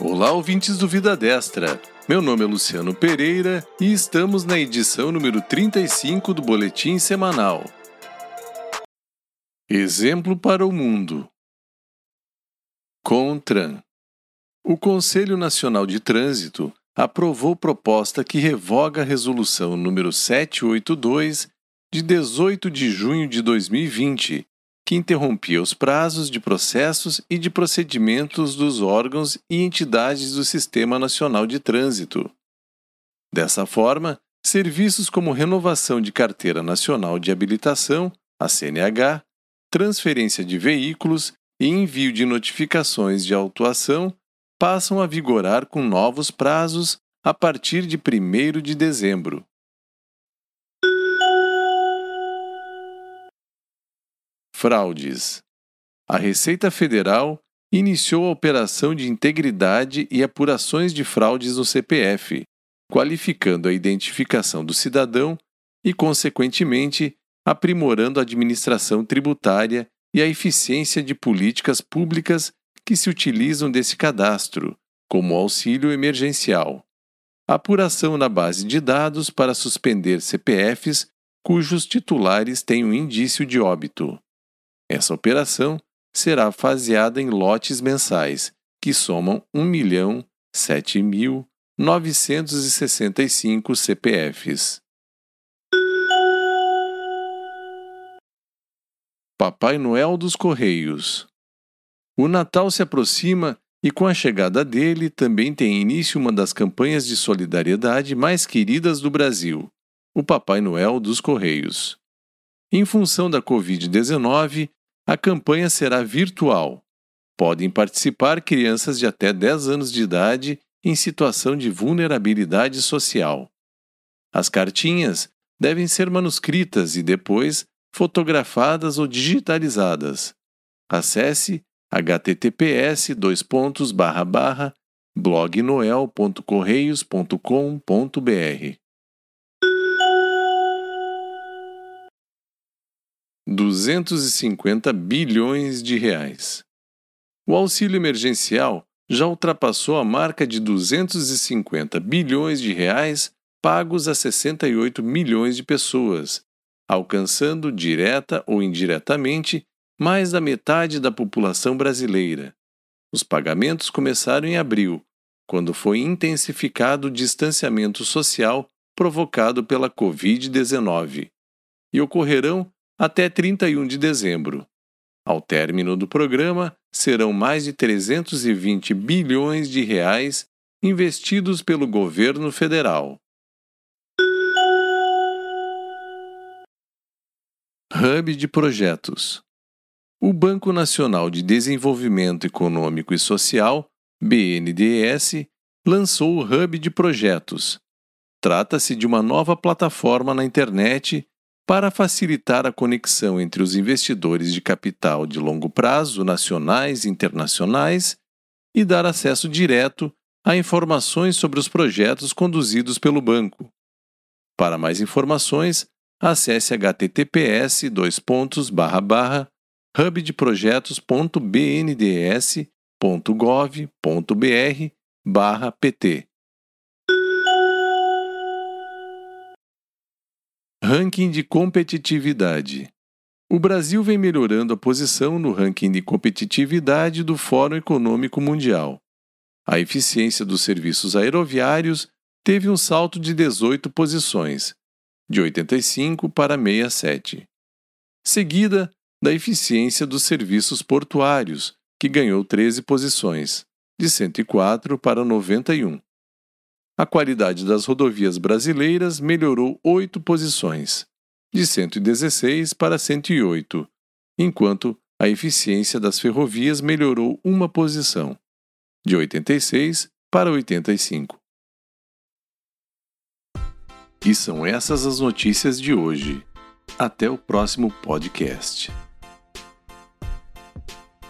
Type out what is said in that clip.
Olá, ouvintes do Vida Destra. Meu nome é Luciano Pereira e estamos na edição número 35 do Boletim Semanal. Exemplo para o mundo. CONTRAN. O Conselho Nacional de Trânsito aprovou proposta que revoga a resolução número 782 de 18 de junho de 2020, que interrompia os prazos de processos e de procedimentos dos órgãos e entidades do Sistema Nacional de Trânsito. Dessa forma, serviços como renovação de carteira nacional de habilitação, a CNH, transferência de veículos e envio de notificações de autuação passam a vigorar com novos prazos a partir de 1 de dezembro. Fraudes. A Receita Federal iniciou a operação de integridade e apurações de fraudes no CPF, qualificando a identificação do cidadão e, consequentemente, aprimorando a administração tributária e a eficiência de políticas públicas que se utilizam desse cadastro, como auxílio emergencial. Apuração na base de dados para suspender CPFs cujos titulares têm um indício de óbito. Essa operação será faseada em lotes mensais, que somam 1.007.965 CPFs. Papai Noel dos Correios O Natal se aproxima e, com a chegada dele, também tem início uma das campanhas de solidariedade mais queridas do Brasil, o Papai Noel dos Correios. Em função da Covid-19, a campanha será virtual. Podem participar crianças de até 10 anos de idade em situação de vulnerabilidade social. As cartinhas devem ser manuscritas e depois fotografadas ou digitalizadas. Acesse https blognoel.correios.com.br 250 bilhões de reais. O auxílio emergencial já ultrapassou a marca de 250 bilhões de reais pagos a 68 milhões de pessoas, alcançando direta ou indiretamente mais da metade da população brasileira. Os pagamentos começaram em abril, quando foi intensificado o distanciamento social provocado pela Covid-19, e ocorrerão até 31 de dezembro. Ao término do programa, serão mais de 320 bilhões de reais investidos pelo governo federal. Hub de projetos. O Banco Nacional de Desenvolvimento Econômico e Social, BNDES, lançou o Hub de Projetos. Trata-se de uma nova plataforma na internet para facilitar a conexão entre os investidores de capital de longo prazo, nacionais e internacionais, e dar acesso direto a informações sobre os projetos conduzidos pelo banco. Para mais informações, acesse https hubdeprojetos.bnds.gov.br Ranking de competitividade. O Brasil vem melhorando a posição no ranking de competitividade do Fórum Econômico Mundial. A eficiência dos serviços aeroviários teve um salto de 18 posições, de 85 para 67. Seguida da eficiência dos serviços portuários, que ganhou 13 posições, de 104 para 91 a qualidade das rodovias brasileiras melhorou oito posições, de 116 para 108, enquanto a eficiência das ferrovias melhorou uma posição, de 86 para 85. E são essas as notícias de hoje. Até o próximo podcast.